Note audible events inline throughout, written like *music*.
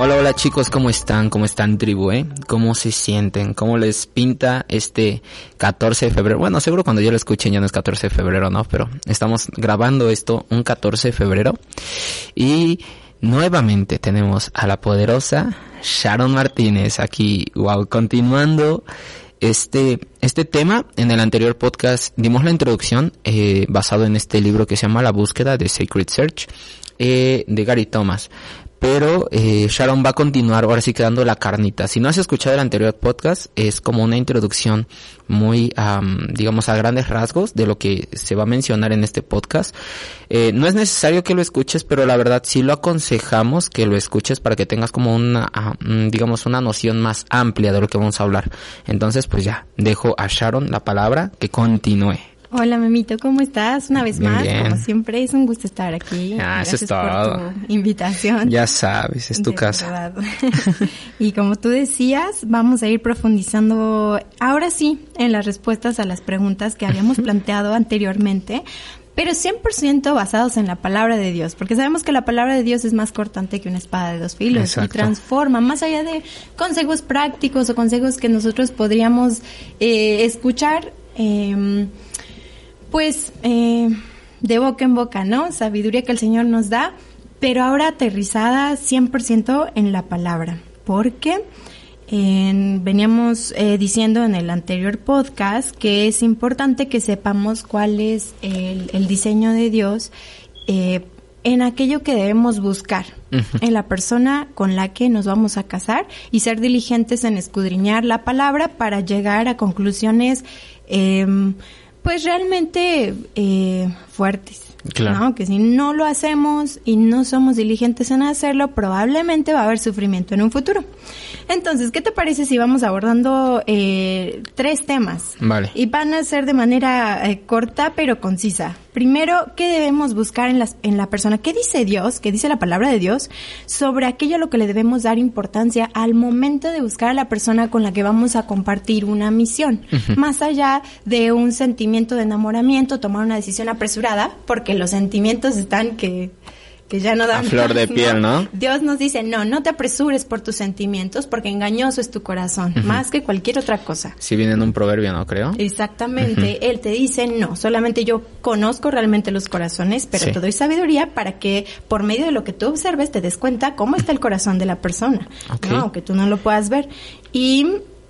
Hola, hola chicos, ¿cómo están? ¿Cómo están tribu, eh? ¿Cómo se sienten? ¿Cómo les pinta este 14 de febrero? Bueno, seguro cuando yo lo escuchen ya no es 14 de febrero, ¿no? Pero estamos grabando esto un 14 de febrero y nuevamente tenemos a la poderosa Sharon Martínez aquí, wow, continuando este, este tema, en el anterior podcast dimos la introducción eh, basado en este libro que se llama La búsqueda de Sacred Search eh, de Gary Thomas pero eh, Sharon va a continuar ahora sí quedando la carnita. Si no has escuchado el anterior podcast, es como una introducción muy, digamos, a grandes rasgos de lo que se va a mencionar en este podcast. Eh, no es necesario que lo escuches, pero la verdad sí lo aconsejamos que lo escuches para que tengas como una, digamos, una noción más amplia de lo que vamos a hablar. Entonces, pues ya, dejo a Sharon la palabra que continúe. Hola, Memito, ¿cómo estás? Una vez más, como siempre, es un gusto estar aquí. Ah, eso es todo. Por tu invitación. Ya sabes, es tu casa. *laughs* y como tú decías, vamos a ir profundizando ahora sí en las respuestas a las preguntas que habíamos *laughs* planteado anteriormente, pero 100% basados en la palabra de Dios, porque sabemos que la palabra de Dios es más cortante que una espada de dos filos y transforma, más allá de consejos prácticos o consejos que nosotros podríamos eh, escuchar. Eh, pues eh, de boca en boca, ¿no? Sabiduría que el Señor nos da, pero ahora aterrizada 100% en la palabra, porque veníamos eh, diciendo en el anterior podcast que es importante que sepamos cuál es el, diseño de Dios eh, en aquello que debemos buscar, en la persona con la que nos vamos a casar y ser diligentes en escudriñar la palabra para llegar a conclusiones eh, pues realmente eh, fuertes. Claro. Que si no lo hacemos y no somos diligentes en hacerlo, probablemente va a haber sufrimiento en un futuro. Entonces, ¿qué te parece si vamos abordando eh, tres temas? Vale. Y van a ser de manera eh, corta pero concisa. Primero, ¿qué debemos buscar en, las, en la persona? ¿Qué dice Dios? ¿Qué dice la palabra de Dios sobre aquello a lo que le debemos dar importancia al momento de buscar a la persona con la que vamos a compartir una misión? Más allá de un sentimiento de enamoramiento, tomar una decisión apresurada, porque los sentimientos están que que ya no dan a flor de piel, ¿no? Dios nos dice, no, no te apresures por tus sentimientos porque engañoso es tu corazón, más que cualquier otra cosa. Si viene en un proverbio, ¿no creo? Exactamente, Él te dice, no, solamente yo conozco realmente los corazones, pero te doy sabiduría para que por medio de lo que tú observes te des cuenta cómo está el corazón de la persona, aunque tú no lo puedas ver. Y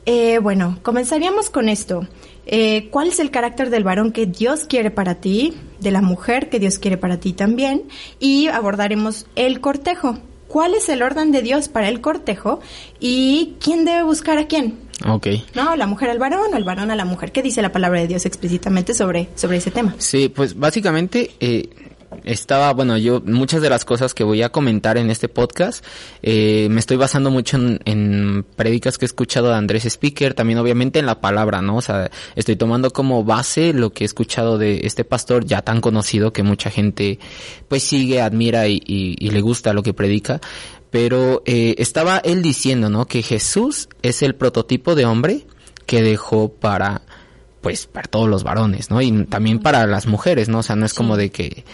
eh, bueno, comenzaríamos con esto. Eh, cuál es el carácter del varón que Dios quiere para ti, de la mujer que Dios quiere para ti también, y abordaremos el cortejo. ¿Cuál es el orden de Dios para el cortejo y quién debe buscar a quién? Ok. No, la mujer al varón o el varón a la mujer. ¿Qué dice la palabra de Dios explícitamente sobre, sobre ese tema? Sí, pues básicamente eh, estaba, bueno, yo muchas de las cosas que voy a comentar en este podcast eh, me estoy basando mucho en, en prédicas que he escuchado de Andrés Speaker, también obviamente en la palabra, ¿no? O sea, estoy tomando como base lo que he escuchado de este pastor ya tan conocido que mucha gente pues sigue, admira y, y, le gusta lo que predica. Pero eh, estaba él diciendo, ¿no? Que Jesús es el prototipo de hombre que dejó para pues para todos los varones, ¿no? Y también para las mujeres, ¿no? O sea, no es como de que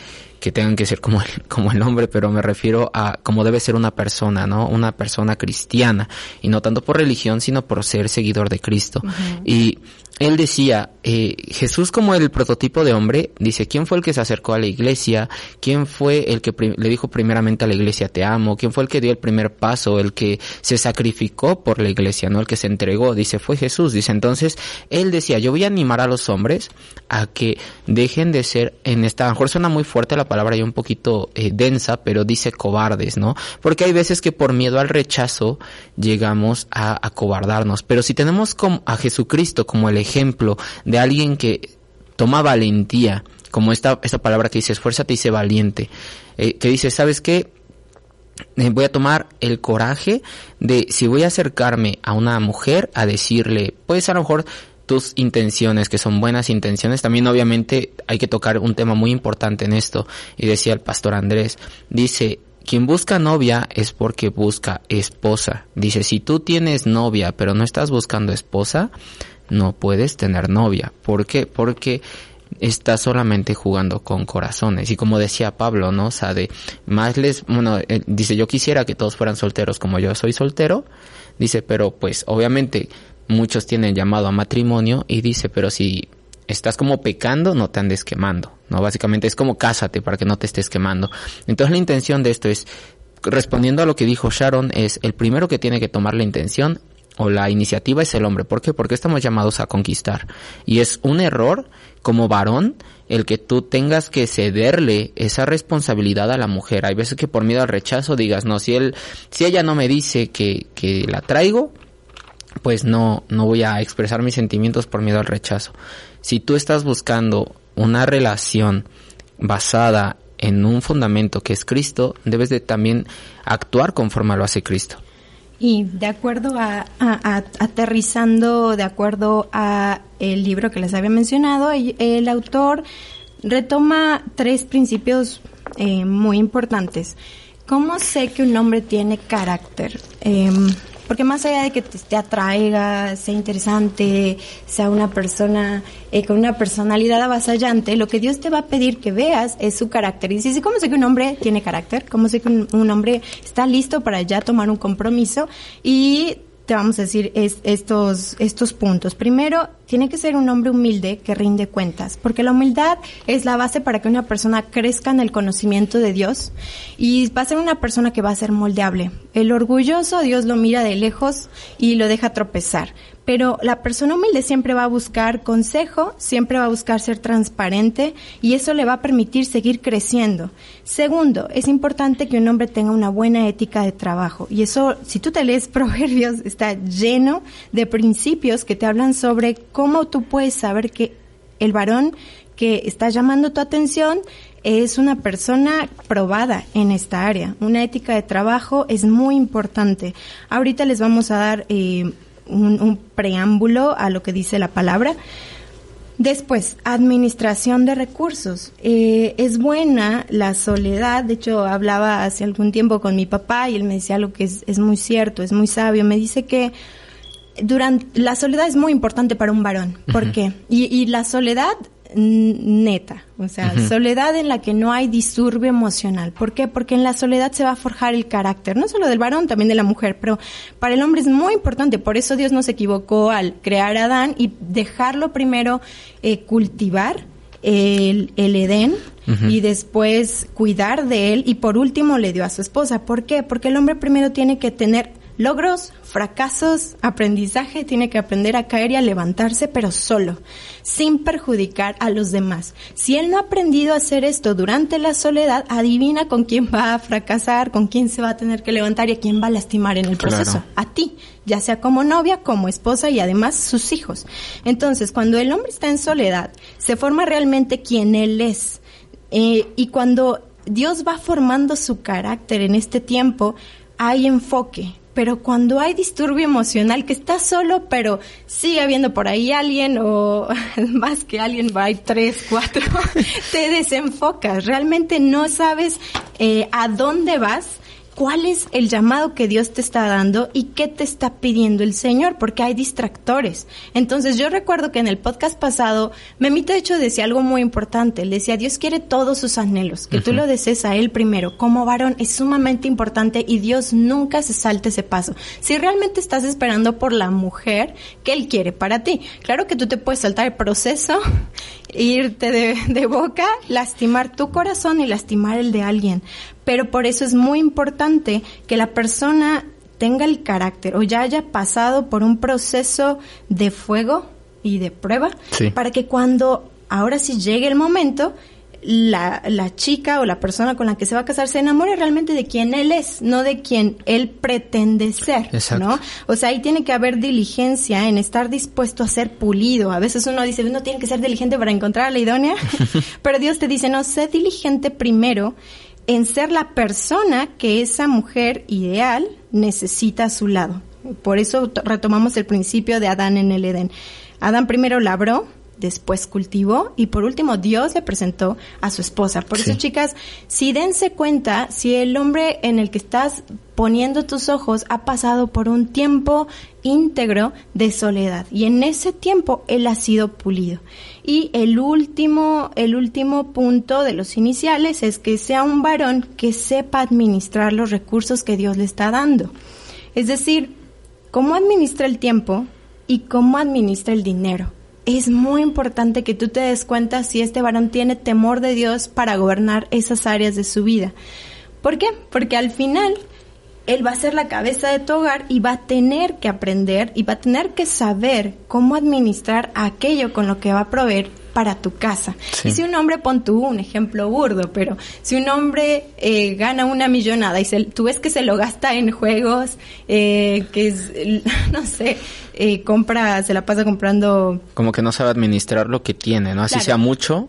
que tengan que ser como el, *laughs* como el hombre, pero me refiero a cómo debe ser una persona, ¿no? Una persona cristiana, y no tanto por religión, sino por ser seguidor de Cristo. Y él decía, eh, Jesús como el prototipo de hombre, dice, ¿quién fue el que se acercó a la iglesia? ¿Quién fue el que le dijo primeramente a la iglesia, te amo? ¿Quién fue el que dio el primer paso? El que se sacrificó por la iglesia, ¿no? El que se entregó, dice, fue Jesús. Dice, entonces, él decía, yo voy a animar a los hombres a que dejen de ser, en esta, a lo mejor suena muy fuerte la palabra y un poquito eh, densa, pero dice cobardes, ¿no? Porque hay veces que por miedo al rechazo llegamos a acobardarnos. Pero si tenemos a Jesucristo como el ejemplo de alguien que toma valentía como esta, esta palabra que dice esfuérzate y sé valiente, eh, que dice, ¿sabes qué? Eh, voy a tomar el coraje de si voy a acercarme a una mujer a decirle, pues a lo mejor tus intenciones, que son buenas intenciones, también obviamente hay que tocar un tema muy importante en esto, y decía el pastor Andrés, dice, quien busca novia es porque busca esposa. Dice, si tú tienes novia pero no estás buscando esposa, no puedes tener novia. ¿Por qué? Porque estás solamente jugando con corazones. Y como decía Pablo, ¿no? O sea, de más les, bueno, eh, dice, yo quisiera que todos fueran solteros como yo soy soltero. Dice, pero pues obviamente muchos tienen llamado a matrimonio y dice, pero si estás como pecando, no te andes quemando, ¿no? Básicamente es como cásate para que no te estés quemando. Entonces la intención de esto es, respondiendo a lo que dijo Sharon, es el primero que tiene que tomar la intención o la iniciativa es el hombre. ¿Por qué? Porque estamos llamados a conquistar. Y es un error como varón el que tú tengas que cederle esa responsabilidad a la mujer. Hay veces que por miedo al rechazo digas, no, si él, si ella no me dice que, que la traigo, pues no, no voy a expresar mis sentimientos por miedo al rechazo. Si tú estás buscando una relación basada en un fundamento que es Cristo, debes de también actuar conforme lo hace Cristo. Y de acuerdo a, aterrizando, de acuerdo a el libro que les había mencionado, el, autor retoma tres principios eh, muy importantes. ¿Cómo sé que un hombre tiene carácter? Em, porque más allá de que te, atraiga, sea interesante, sea una persona eh, con una personalidad avasallante, lo que Dios te va a pedir que veas es su carácter. Y dice, ¿cómo sé que un hombre tiene carácter? ¿Cómo sé que un hombre está listo para ya tomar un compromiso? Y te vamos a decir es, estos, estos puntos. Primero, tiene que ser un hombre humilde que rinde cuentas, porque la humildad es la base para que una persona crezca en el conocimiento de Dios y va a ser una persona que va a ser moldeable. El orgulloso Dios lo mira de lejos y lo deja tropezar, pero la persona humilde siempre va a buscar consejo, siempre va a buscar ser transparente y eso le va a permitir seguir creciendo. Segundo, es importante que un hombre tenga una buena ética de trabajo y eso, si tú te lees *laughs* Proverbios, está lleno de principios que te hablan sobre cómo tú puedes saber que el varón que está llamando tu atención es una persona probada en esta área. Una ética de trabajo es muy importante. Ahorita les vamos a dar eh, un, preámbulo a lo que dice la palabra. Después, administración de recursos. Eh, es buena la soledad. De hecho, hablaba hace algún tiempo con mi papá y él me decía algo que es, es muy cierto, es muy sabio. Me dice que durante la soledad es muy importante para un varón. ¿Por qué? Y, y la soledad neta, o sea, soledad en la que no hay disturbio emocional. ¿Por qué? Porque en la soledad se va a forjar el carácter, no solo del varón, también de la mujer, pero para el hombre es muy importante, por eso Dios no se equivocó al crear a Adán y dejarlo primero eh, cultivar el, el Edén y después cuidar de él y por último le dio a su esposa. ¿Por qué? Porque el hombre primero tiene que tener logros, fracasos, aprendizaje, tiene que aprender a caer y a levantarse, pero solo, sin perjudicar a los demás. Si él no ha aprendido a hacer esto durante la soledad, adivina con quién va a fracasar, con quién se va a tener que levantar y a quién va a lastimar en el proceso. A ti, ya sea como novia, como esposa y además sus hijos. Entonces, cuando el hombre está en soledad, se forma realmente quien él es. Eh, y cuando Dios va formando su carácter en este tiempo, hay enfoque, pero cuando hay disturbio emocional, que estás solo, pero sigue habiendo por ahí alguien o *laughs* más que alguien, va, hay tres, cuatro, *laughs* te desenfocas, realmente no sabes eh, a dónde vas cuál es el llamado que Dios te está dando y qué te está pidiendo el Señor, porque hay distractores. Entonces yo recuerdo que en el podcast pasado, Memito de hecho decía algo muy importante, él decía, Dios quiere todos sus anhelos, que tú lo desees a Él primero. Como varón es sumamente importante y Dios nunca se salte ese paso. Si realmente estás esperando por la mujer que Él quiere para ti, claro que tú te puedes saltar el proceso, irte de, de boca, lastimar tu corazón y lastimar el de alguien, pero por eso es muy importante que la persona tenga el carácter o ya haya pasado por un proceso de fuego y de prueba para que cuando ahora sí llegue el momento la, la chica o la persona con la que se va a casar se enamore realmente de quien él es, no de quien él pretende ser, Exacto. ¿no? O sea, ahí tiene que haber diligencia en estar dispuesto a ser pulido. A veces uno dice, uno tiene que ser diligente para encontrar a la idónea, *laughs* pero Dios te dice, no, sé diligente primero en ser la persona que esa mujer ideal necesita a su lado. Por eso retomamos el principio de Adán en el Edén. Adán primero labró, después cultivó y por último Dios le presentó a su esposa. Por Sí. eso, chicas, si dense cuenta, si el hombre en el que estás poniendo tus ojos ha pasado por un tiempo íntegro de soledad y en ese tiempo él ha sido pulido. Y el último, el último punto de los iniciales es que sea un varón que sepa administrar los recursos que Dios le está dando. Es decir, cómo administra el tiempo y cómo administra el dinero. Es muy importante que tú te des cuenta si este varón tiene temor de Dios para gobernar esas áreas de su vida. ¿Por qué? Porque al final él va a ser la cabeza de tu hogar y va a tener que aprender y va a tener que saber cómo administrar aquello con lo que va a proveer para tu casa. Sí. Y si un hombre, pon tú un ejemplo burdo, pero si un hombre eh, gana una millonada y se- tú ves que se lo gasta en juegos, eh, que es, *laughs* no sé, eh, compra, se la pasa comprando Como que no sabe administrar lo que tiene, ¿no? Así Claro. sea mucho,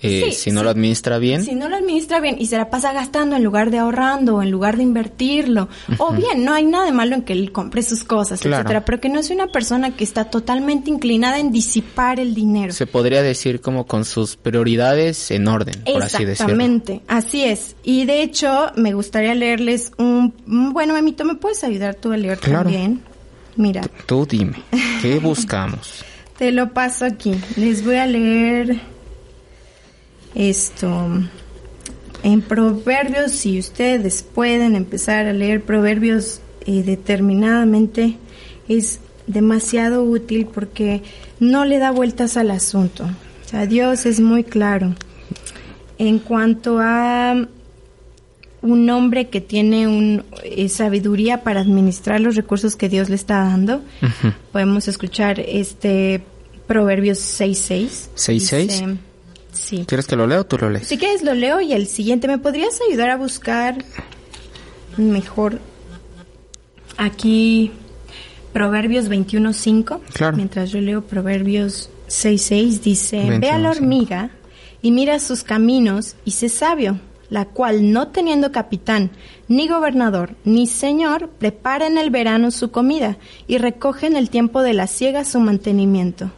eh, Sí, si no sí. lo administra bien. Si no lo administra bien y se la pasa gastando en lugar de ahorrando o en lugar de invertirlo, o bien, no hay nada de malo en que él compre sus cosas, Claro. etcétera, pero que no es una persona que está totalmente inclinada en disipar el dinero. Se podría decir como con sus prioridades en orden, por así decirlo. Exactamente, así es. Y de hecho, me gustaría leerles un... Bueno, Memito, ¿me puedes ayudar tú a leer Claro. también? Mira, Tú dime, ¿qué buscamos? *laughs* te lo paso aquí. Les voy a leer esto. En Proverbios, si ustedes pueden empezar a leer Proverbios eh, determinadamente, es demasiado útil porque no le da vueltas al asunto. O sea, Dios es muy claro. En cuanto a un hombre que tiene un, eh, sabiduría para administrar los recursos que Dios le está dando, podemos escuchar este Proverbios 6.6. 6:6. Sí. ¿Quieres que lo lea o tú lo lees? Si quieres lo leo y el siguiente, ¿me podrías ayudar a buscar mejor aquí Proverbios 21.5? Claro. Mientras yo leo Proverbios 6.6 dice, ve a la 21:5. hormiga y mira sus caminos y sé sabio, la cual no teniendo capitán, ni gobernador, ni señor, prepara en el verano su comida y recoge en el tiempo de la siega su mantenimiento.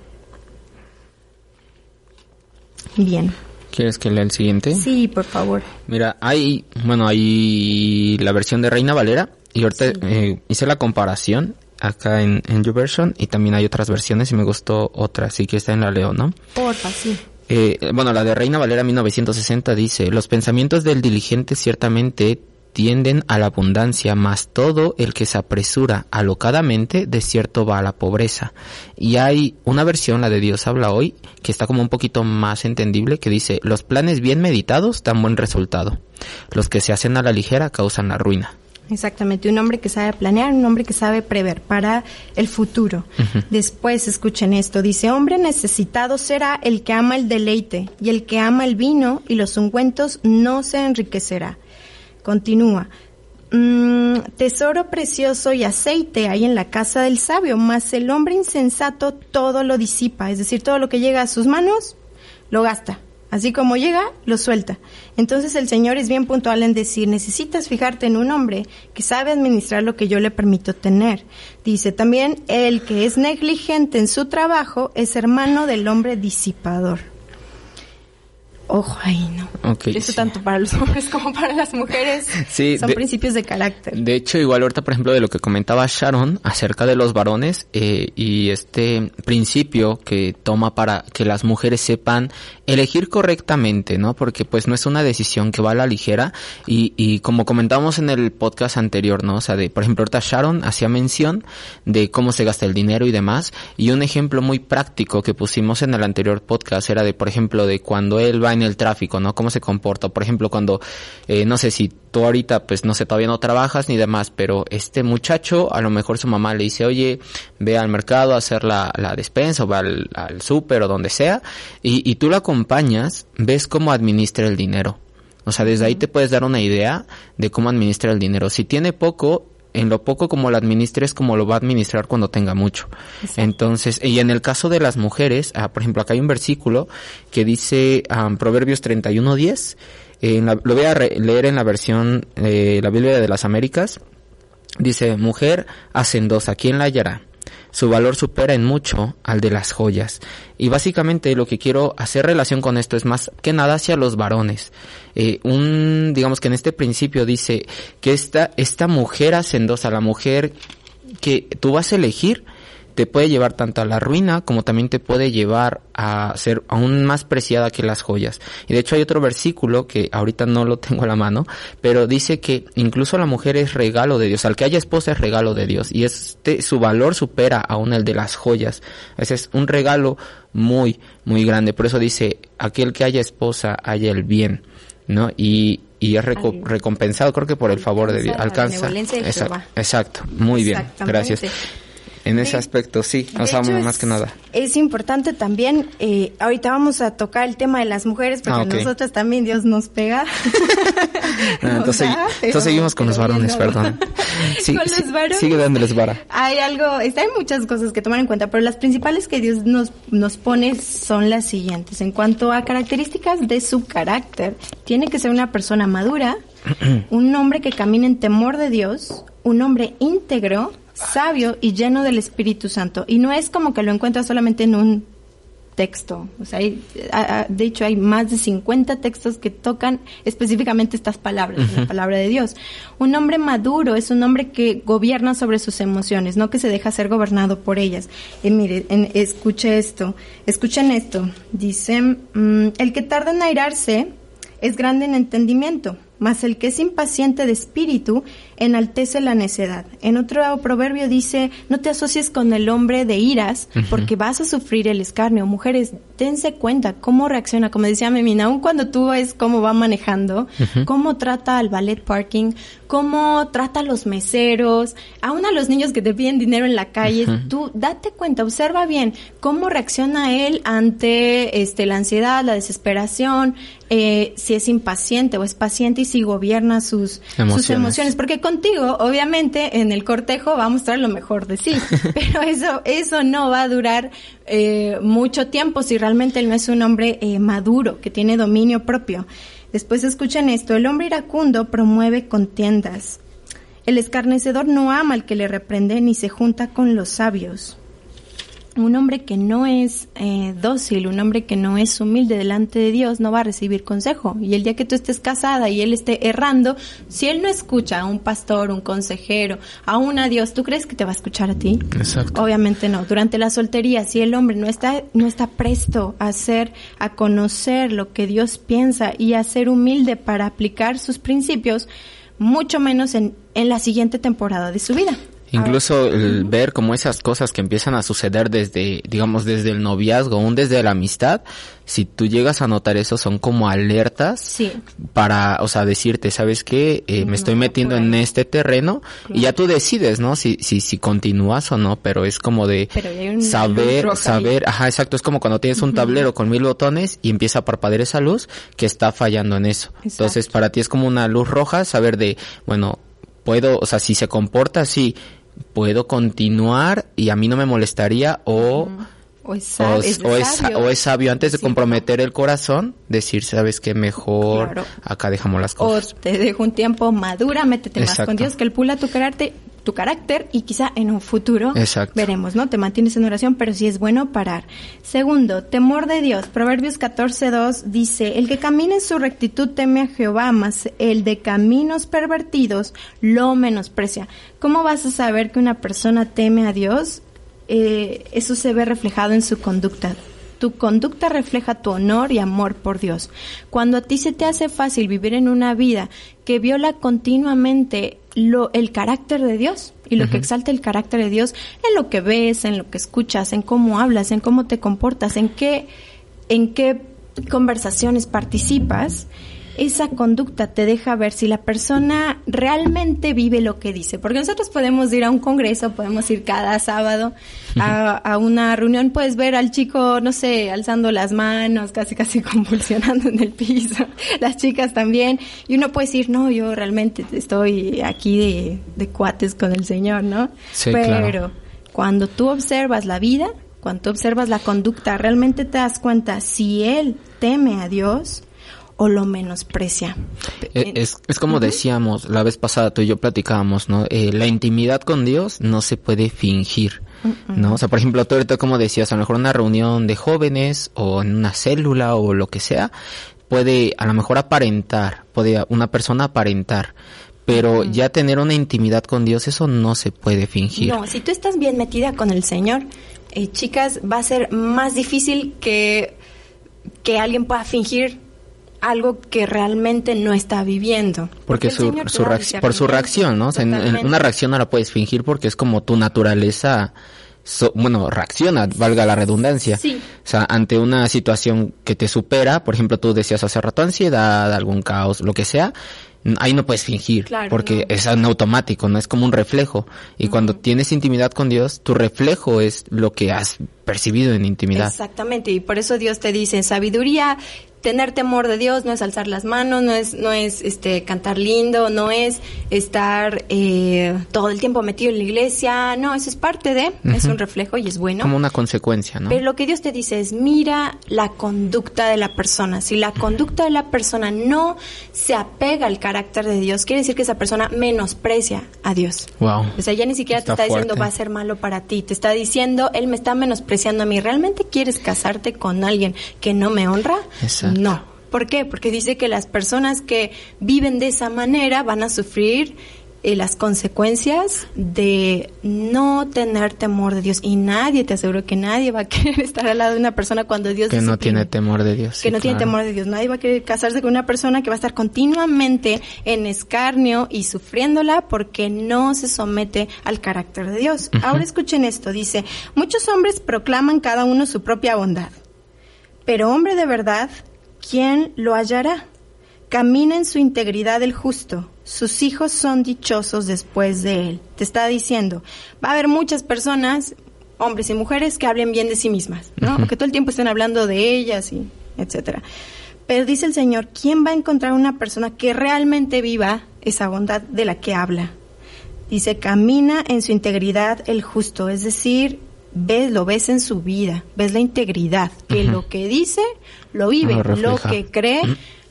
Bien. ¿Quieres que lea el siguiente? Sí, por favor. Mira, hay, bueno, hay la versión de Reina Valera y ahorita Sí. eh, hice la comparación acá en, en YouVersion y también hay otras versiones y me gustó otra, así que está en la leo, ¿no? Porfa, sí. Eh, bueno, la de Reina Valera 1960 dice, los pensamientos del diligente ciertamente tienden a la abundancia, mas todo el que se apresura alocadamente de cierto va a la pobreza. Y hay una versión, la de Dios habla hoy, que está como un poquito más entendible, que dice, los planes bien meditados dan buen resultado. Los que se hacen a la ligera causan la ruina. Exactamente, un hombre que sabe planear, un hombre que sabe prever para el futuro. Después, escuchen esto, dice, hombre necesitado será el que ama el deleite, y el que ama el vino y los ungüentos no se enriquecerá. Continúa. "Mm, tesoro precioso y aceite hay en la casa del sabio, mas el hombre insensato todo lo disipa, es decir, todo lo que llega a sus manos lo gasta. Así como llega, lo suelta. Entonces el Señor es bien puntual en decir, necesitas fijarte en un hombre que sabe administrar lo que yo le permito tener. Dice también, el que es negligente en su trabajo es hermano del hombre disipador. Ojo ahí, ¿no? Ok, Eso sí. tanto para los hombres como para las mujeres *laughs* Sí, son de- principios de carácter. De hecho, igual ahorita, por ejemplo, de lo que comentaba Sharon acerca de los varones eh, y este principio que toma para que las mujeres sepan elegir correctamente, ¿no? Porque pues no es una decisión que va a la ligera y, y como comentábamos en el podcast anterior, ¿no? O sea, de, por ejemplo, ahorita Sharon hacía mención de cómo se gasta el dinero y demás y un ejemplo muy práctico que pusimos en el anterior podcast era de, por ejemplo, de cuando él va en el tráfico, ¿no? Cómo se comporta. Por ejemplo, cuando, eh, no sé si tú ahorita, pues no sé, todavía no trabajas ni demás, pero este muchacho, a lo mejor su mamá le dice, oye, ve al mercado a hacer la, la despensa o va al, al súper o donde sea, y, y tú lo acompañas, ves cómo administra el dinero. O sea, desde ahí te puedes dar una idea de cómo administra el dinero. Si tiene poco, en lo poco como lo administres, como lo va a administrar cuando tenga mucho. Entonces, y en el caso de las mujeres, ah, por ejemplo, acá hay un versículo que dice um, Proverbios 31.10, eh, lo voy a leer en la versión, eh, la Biblia de las Américas, dice, mujer hacendosa, ¿quién la hallará? Su valor supera en mucho al de las joyas. Y básicamente lo que quiero hacer relación con esto es más que nada hacia los varones. Eh, un, digamos que en este principio dice que esta, esta mujer hacendosa, la mujer que tú vas a elegir, te puede llevar tanto a la ruina como también te puede llevar a ser aún más preciada que las joyas. Y de hecho hay otro versículo que ahorita no lo *laughs* tengo a la mano, pero dice que incluso la mujer es regalo de Dios, al que haya esposa es regalo de Dios. Y este su valor supera aún el de las joyas. Ese es un regalo muy muy grande, por eso dice, aquel que haya esposa haya el bien, ¿no? Y y es recompensado creo que por el favor de Dios. Alcanza exacto, exacto. Muy bien. Gracias en ese aspecto, sí, o sea, más que nada. Es importante también, eh, ahorita vamos a tocar el tema de las mujeres, porque ah, nosotras también Dios nos pega. *laughs* Ah, *laughs* entonces, seguimos con los varones, perdón. *laughs* Sí, con los varones. Sigue dándoles vara. Hay algo, hay muchas cosas que tomar en cuenta, pero las principales que Dios nos, nos pone son las siguientes. En cuanto a características de su carácter, tiene que ser una persona madura, *clears throat* un hombre que camine en temor de Dios, un hombre íntegro, sabio y lleno del Espíritu Santo. Y no es como que lo encuentras solamente en un texto. O sea, de hecho hay más de 50 textos que tocan específicamente estas palabras, la palabra de Dios. Un hombre maduro es un hombre que gobierna sobre sus emociones, no que se deja ser gobernado por ellas. Y mire, escuche esto, escuchen esto. Dice, mm, el que tarda en airarse es grande en entendimiento mas el que es impaciente de espíritu enaltece la necedad. En otro proverbio dice, no te asocies con el hombre de iras, porque vas a sufrir el escarnio. Mujeres, dense cuenta cómo reacciona, como decía Memina, aun cuando tú ves cómo va manejando, cómo trata al ballet parking, cómo trata a los meseros, aún a los niños que te piden dinero en la calle, tú date cuenta, observa bien cómo reacciona él ante este la ansiedad, la desesperación, eh, si es impaciente o es paciente y si gobierna sus emociones. sus emociones. Porque contigo, obviamente, en el cortejo va a mostrar lo mejor de sí, *laughs* pero eso, eso no va a durar eh, mucho tiempo si realmente él no es un hombre eh, maduro, que tiene dominio propio. Después escuchen esto, el hombre iracundo promueve contiendas. El escarnecedor no ama al que le reprende ni se junta con los sabios un hombre que no es eh, dócil, un hombre que no es humilde delante de Dios, no va a recibir consejo. Y el día que tú estés casada y él esté errando, si él no escucha a un pastor, un consejero, aún a Dios, ¿tú crees que te va a escuchar a ti? Exacto. Obviamente no. Durante la soltería, si el hombre no está, no está presto a hacer, a conocer lo que Dios piensa y a ser humilde para aplicar sus principios, mucho menos en, en la siguiente temporada de su vida. Incluso el ver como esas cosas que empiezan a suceder desde, digamos, desde el noviazgo, aún desde la amistad, si tú llegas a notar eso, son como alertas para, o sea, decirte, ¿sabes qué? Eh, me estoy metiendo en este terreno y ya tú decides, ¿no? Si, si, si continúas o no, pero es como de saber, saber, ajá, exacto, es como cuando tienes un tablero con mil botones y empieza a parpadear esa luz que está fallando en eso. Entonces, para ti es como una luz roja saber de, bueno, puedo, o sea, si se comporta así, puedo continuar y a mí no me molestaría o... O es, sabio. o, es, sabio. antes de comprometer el corazón, decir, sabes que mejor acá dejamos las cosas. O te dejo un tiempo madura, métete más con Dios, que el pula tu carácter, tu carácter y quizá en un futuro veremos, ¿no? Te mantienes en oración, pero sí es bueno parar. Segundo, temor de Dios. Proverbios 14.2 dice, el que camina en su rectitud teme a Jehová, mas el de caminos pervertidos lo menosprecia. ¿Cómo vas a saber que una persona teme a Dios? Eh, eso se ve reflejado en su conducta. Tu conducta refleja tu honor y amor por Dios. Cuando a ti se te hace fácil vivir en una vida que viola continuamente lo, el carácter de Dios y lo que exalta el carácter de Dios en lo que ves, en lo que escuchas, en cómo hablas, en cómo te comportas, en qué, en qué conversaciones participas, esa conducta te deja ver si la persona realmente vive lo que dice. Porque nosotros podemos ir a un congreso, podemos ir cada sábado a, una reunión, puedes ver al chico, no sé, alzando las manos, casi casi *laughs* convulsionando en el piso, las chicas también, y uno puede decir, no, yo realmente estoy aquí de, de cuates con el Señor, ¿no? Sí, Pero claro. cuando tú observas la vida, cuando tú observas la conducta, realmente te das cuenta si él teme a Dios o lo menosprecia. Eh, Es, es como decíamos la vez pasada, tú y yo platicábamos, ¿no? Eh, la intimidad con Dios no se puede fingir, ¿no? O sea, por ejemplo, tú ahorita como decías, a lo mejor una reunión de jóvenes o en una célula o lo que sea, puede a lo mejor aparentar, puede una persona aparentar, pero ya tener una intimidad con Dios, eso no se puede fingir. No, si tú estás bien metida con el Señor, eh, chicas, va a ser más difícil que, que alguien pueda fingir algo que realmente no está viviendo. Porque su, Señor te su da reacc- por su reacción, ¿no? O sea, en- en Totalmente. una reacción no la puedes fingir porque es como tu naturaleza, so- bueno, reacciona, valga la redundancia. Sí. O sea, ante una situación que te supera, por ejemplo, tú decías hace rato ansiedad, algún caos, lo que sea, ahí no puedes fingir, Claro, porque no. es en automático, no es como un reflejo. Y cuando tienes intimidad con Dios, tu reflejo es lo que has percibido en intimidad. Exactamente, y por eso Dios te dice, sabiduría, tener temor de Dios no es alzar las manos, no es, no es este cantar lindo, no es estar eh, todo el tiempo metido en la iglesia, no, eso es parte de, es un reflejo y es bueno. Como una consecuencia, ¿no? Pero lo que Dios te dice es, mira la conducta de la persona. Si la conducta de la persona no se apega al carácter de Dios, quiere decir que esa persona menosprecia a Dios. Wow. O sea, ya ni siquiera Está te está diciendo va a ser malo para ti, te está diciendo, él me está menospreciando a mí. ¿Realmente quieres casarte con alguien que no me honra? Exacto. No. ¿Por qué? Porque dice que las personas que viven de esa manera van a sufrir eh, las consecuencias de no tener temor de Dios. Y nadie, te aseguro que nadie va a *laughs* querer estar al lado de una persona cuando Dios que no tiene temor de Dios. que sí, no tiene temor de Dios. Nadie va a querer casarse con una persona que va a estar continuamente en escarnio y sufriéndola porque no se somete al carácter de Dios. Ahora escuchen esto, dice, muchos hombres proclaman cada uno su propia bondad, pero hombre de verdad, ¿quién lo hallará? Camina en su integridad el justo. Sus hijos son dichosos después de él. Te está diciendo, va a haber muchas personas, hombres y mujeres, que hablen bien de sí mismas, ¿no? Que todo el tiempo estén hablando de ellas y etcétera. Pero dice el Señor, ¿quién va a encontrar una persona que realmente viva esa bondad de la que habla? Dice, camina en su integridad el justo, es decir, ves, lo ves en su vida, ves la integridad, que lo que dice, lo vive, Lo que cree,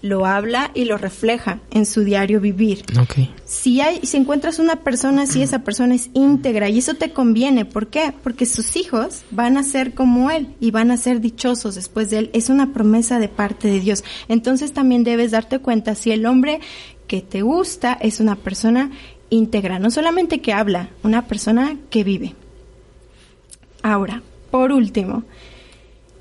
lo habla y lo refleja en su diario vivir. Si hay, si encuentras una persona así, esa persona es íntegra y eso te conviene. ¿Por qué? Porque sus hijos van a ser como él y van a ser dichosos después de él. Es una promesa de parte de Dios. Entonces también debes darte cuenta si el hombre que te gusta es una persona íntegra, no solamente que habla, una persona que vive. Ahora, por último,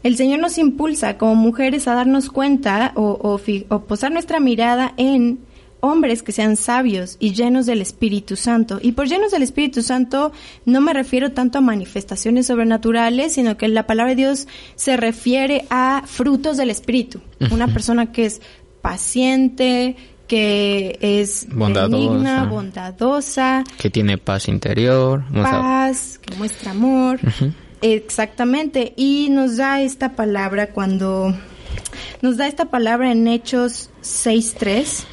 el Señor nos impulsa como mujeres a darnos cuenta o, o fi- o posar nuestra mirada en hombres que sean sabios y llenos del Espíritu Santo. Y por llenos del Espíritu Santo no me refiero tanto a manifestaciones sobrenaturales, sino que la palabra de Dios se refiere a frutos del Espíritu. Una persona que es paciente, que es Bondadosa. benigna, bondadosa, Que tiene paz interior. paz, que muestra amor. Exactamente. Y nos da esta palabra cuando nos da esta palabra en Hechos 6.3.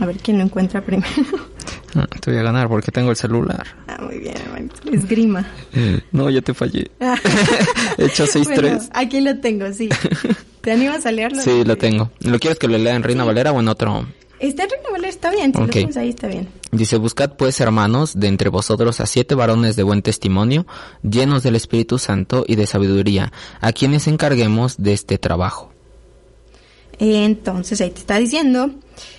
A ver quién lo encuentra primero. *laughs* ah, te voy a ganar porque tengo el celular. Ah, muy bien. Esgrima. *laughs* No, ya te fallé. *laughs* Hecho 6-3. Bueno, aquí lo tengo, sí. ¿Te animas a leerlo? Sí, lo tengo. ¿Lo quieres que lo lea en Reina Valera o en otro? Está en Reina Valera, está bien. Si lo ahí, está bien. Dice, buscad pues, hermanos, de entre vosotros a siete varones de buen testimonio, llenos del Espíritu Santo y de sabiduría, a quienes encarguemos de este trabajo. Entonces ahí te está diciendo,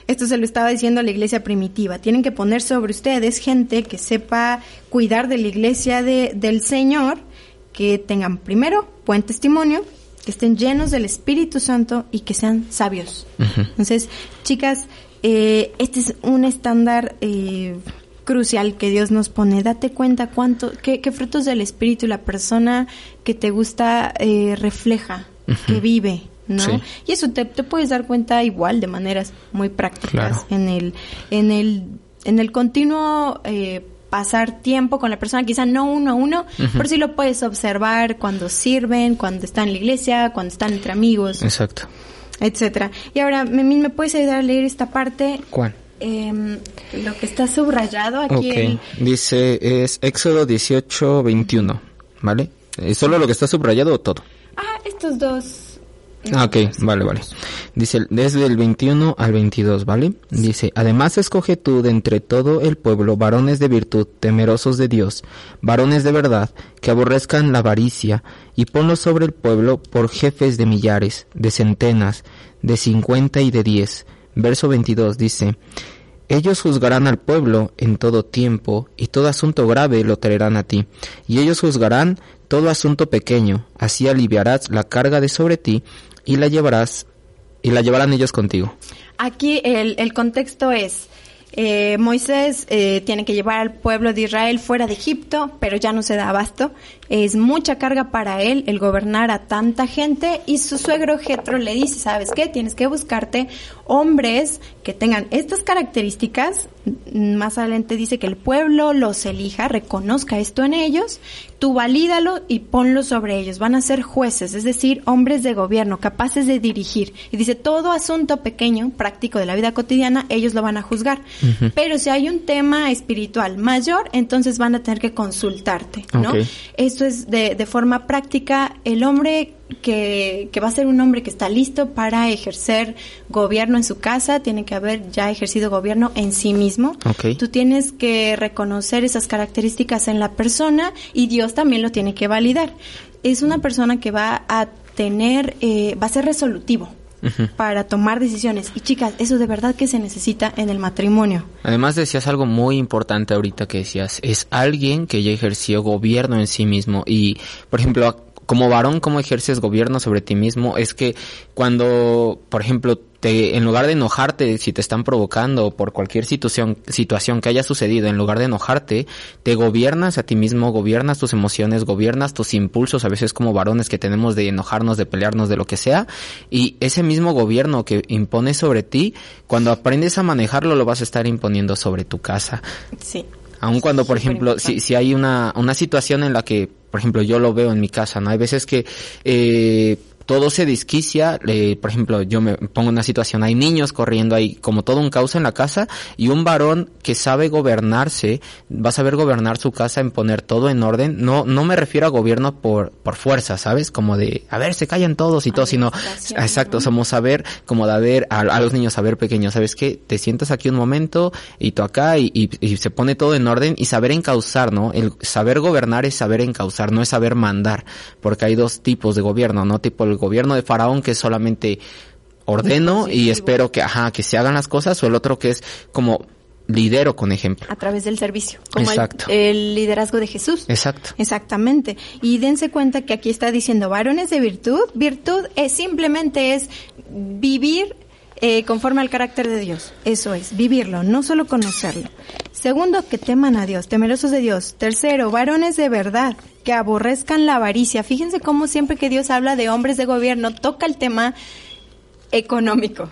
esto se lo estaba diciendo a la iglesia primitiva, tienen que poner sobre ustedes gente que sepa cuidar de la iglesia de, del Señor, que tengan primero buen testimonio, que estén llenos del Espíritu Santo y que sean sabios. Entonces, chicas, eh, este es un estándar eh, crucial que Dios nos pone. Date cuenta cuánto, qué, qué frutos del Espíritu la persona que te gusta eh, refleja. que vive, ¿no? Y eso te, puedes dar cuenta igual de maneras muy prácticas en el en el en el continuo eh, pasar tiempo con la persona, quizá no uno a uno, pero sí lo puedes observar cuando sirven, cuando están en la iglesia, cuando están entre amigos. Exacto. Etcétera. Y ahora, ¿me, ¿me puedes ayudar a leer esta parte? ¿Cuál? Em, lo que está subrayado aquí. Dice, es Éxodo 18, 21, ¿vale? ¿Es solo lo que está subrayado o todo? Ah, estos dos Ah, vale, vale. Dice, desde el 21 al 22, ¿vale? Dice, además escoge tú de entre todo el pueblo varones de virtud, temerosos de Dios, varones de verdad, que aborrezcan la avaricia, y ponlos sobre el pueblo por jefes de millares, de centenas, de cincuenta y de diez. Verso 22 dice, ellos juzgarán al pueblo en todo tiempo, y todo asunto grave lo traerán a ti, y ellos juzgarán todo asunto pequeño, así aliviarás la carga de sobre ti, y la llevarás y la llevarán ellos contigo. Aquí el, el contexto es, eh, Moisés eh, tiene que llevar al pueblo de Israel fuera de Egipto, pero ya no se da abasto. Es mucha carga para él el gobernar a tanta gente y su suegro Jetro le dice, ¿sabes qué? Tienes que buscarte hombres que tengan estas características. Más adelante dice que el pueblo los elija, reconozca esto en ellos, tú valídalo y ponlo sobre ellos. Van a ser jueces, es decir, hombres de gobierno, capaces de dirigir. Y dice, todo asunto pequeño, práctico de la vida cotidiana, ellos lo van a juzgar. Pero si hay un tema espiritual mayor, entonces van a tener que consultarte, ¿no? Esto es de, de forma práctica. El hombre que, que, va a ser un hombre que está listo para ejercer gobierno en su casa, tiene que haber ya ejercido gobierno en sí mismo. Tú tienes que reconocer esas características en la persona y Dios también lo tiene que validar. Es una persona que va a tener, eh, va a ser resolutivo. para tomar decisiones. Y chicas, eso de verdad que se necesita en el matrimonio. Además decías algo muy importante ahorita que decías, es alguien que ya ejerció gobierno en sí mismo. Y, por ejemplo, como varón, cómo ejerces gobierno sobre ti mismo, es que cuando, por ejemplo, te, en lugar de enojarte si te están provocando por cualquier situación, situación que haya sucedido, en lugar de enojarte, te gobiernas a ti mismo, gobiernas tus emociones, gobiernas tus impulsos, a veces como varones que tenemos de enojarnos, de pelearnos, de lo que sea, y ese mismo gobierno que impone sobre ti, cuando aprendes a manejarlo, lo vas a estar imponiendo sobre tu casa. Sí. Aun cuando, por ejemplo, si, si hay una, una situación en la que, por ejemplo, yo lo veo en mi casa, ¿no? Hay veces que, eh, todo se disquicia, por ejemplo, yo me pongo en una situación, hay niños corriendo, hay como todo un caos en la casa y un varón que sabe gobernarse, va a saber gobernar su casa en poner todo en orden, no no me refiero a gobierno por por fuerza, ¿sabes? Como de, a ver, se callan todos y todo, sino exacto, somos saber como de haber a, a, los niños saber pequeños, ¿sabes qué? Te sientas aquí un momento y tú acá y, y, y se pone todo en orden y saber encauzar, ¿no? El saber gobernar es saber encauzar, no es saber mandar, porque hay dos tipos de gobierno, ¿no? Tipo el gobierno de Faraón que solamente ordeno y espero que, ajá, que se hagan las cosas, o el otro que es como lidero con ejemplo. A través del servicio. Como Exacto. El, liderazgo de Jesús. Exacto. Exactamente. Y dense cuenta que aquí está diciendo varones de virtud. Virtud es simplemente es vivir eh, conforme al carácter de Dios. Eso es, vivirlo, no solo conocerlo. Segundo, que teman a Dios, temerosos de Dios. Tercero, varones de verdad, que aborrezcan la avaricia. Fíjense cómo siempre que Dios habla de hombres de gobierno, toca el tema económico.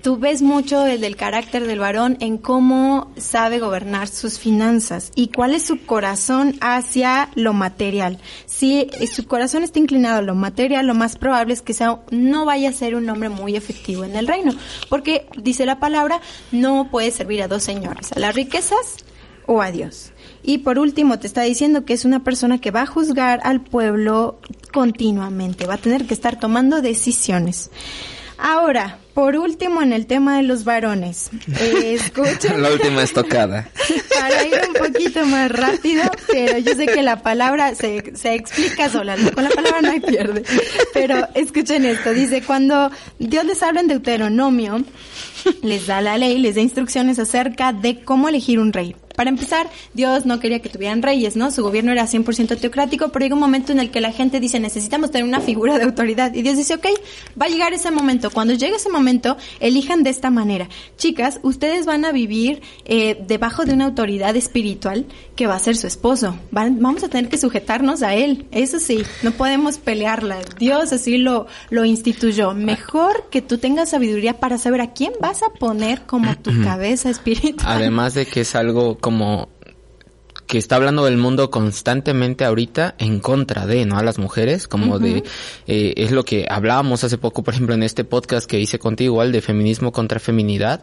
Tú ves mucho el del carácter del varón en cómo sabe gobernar sus finanzas y cuál es su corazón hacia lo material. Si su corazón está inclinado a lo material, lo más probable es que sea, no vaya a ser un hombre muy efectivo en el reino, porque dice la palabra, no puede servir a dos señores, a las riquezas o a Dios. Y por último, te está diciendo que es una persona que va a juzgar al pueblo continuamente, va a tener que estar tomando decisiones. Ahora, por último, en el tema de los varones, eh, *laughs* La última estocada. Para ir un poquito más rápido, pero yo sé que la palabra se, se explica sola, con la palabra no hay pierde. Pero escuchen esto, dice, cuando Dios les habla en Deuteronomio, les da la ley, les da instrucciones acerca de cómo elegir un rey. Para empezar, Dios no quería que tuvieran reyes, ¿no? Su gobierno era 100% teocrático, pero llega un momento en el que la gente dice, necesitamos tener una figura de autoridad. Y Dios dice, ok, va a llegar ese momento. Cuando llegue ese momento, elijan de esta manera. Chicas, ustedes van a vivir eh, debajo de una autoridad espiritual que va a ser su esposo. vamos a tener que sujetarnos a él. Eso sí, no podemos pelearla. Dios así lo, lo instituyó. Mejor que tú tengas sabiduría para saber a quién vas a poner como tu *clears throat* cabeza espiritual. Además de que es algo como que está hablando del mundo constantemente ahorita en contra de, ¿no? A las mujeres, como de, eh, es lo que hablábamos hace poco, por ejemplo, en este podcast que hice contigo, igual de feminismo contra feminidad.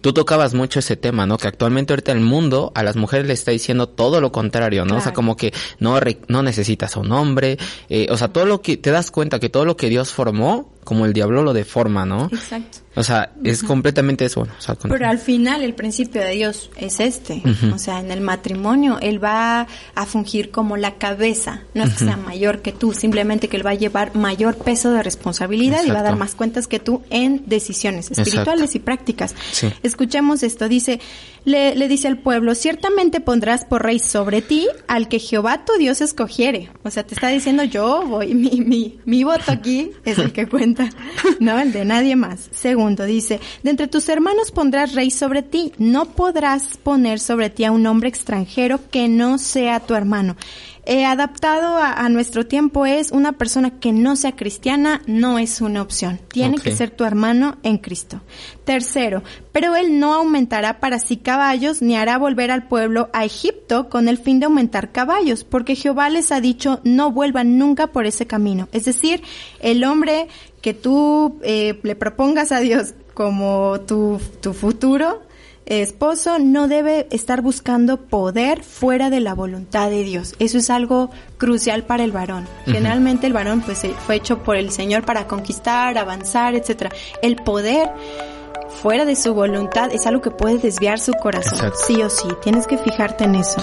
Tú tocabas mucho ese tema, ¿no? Que actualmente ahorita el mundo a las mujeres le está diciendo todo lo contrario, ¿no? O sea, como que no, no necesitas a un hombre, eh, o sea, todo lo que, te das cuenta que todo lo que Dios formó, como el diablo lo deforma, ¿no? Exacto. O sea, es completamente eso. Pero al final el principio de Dios es este. O sea, en el matrimonio Él va a fungir como la cabeza. No es que sea mayor que tú, simplemente que Él va a llevar mayor peso de responsabilidad y va a dar más cuentas que tú en decisiones espirituales y prácticas. Escuchemos esto. Dice, le, le dice al pueblo, ciertamente pondrás por rey sobre ti al que Jehová tu Dios escogiere. O sea, te está diciendo yo voy, *laughs* mi, mi, mi voto aquí es el que cuenta, *laughs* no el de nadie más. Segundo, dice, de entre tus hermanos pondrás rey sobre ti, no podrás poner sobre ti a un hombre extranjero que no sea tu hermano eh, adaptado a, nuestro tiempo es una persona que no sea cristiana no es una opción. Tiene que ser tu hermano en Cristo. Tercero, pero él no aumentará para sí caballos ni hará volver al pueblo a Egipto con el fin de aumentar caballos, porque Jehová les ha dicho no vuelvan nunca por ese camino. Es decir, el hombre que tú eh, le propongas a Dios como tu, tu futuro, esposo no debe estar buscando poder fuera de la voluntad de Dios. Eso es algo crucial para el varón. Generalmente el varón pues eh, fue hecho por el Señor para conquistar, avanzar, etcétera. El poder fuera de su voluntad es algo que puede desviar su corazón. Sí o sí, tienes que fijarte en eso.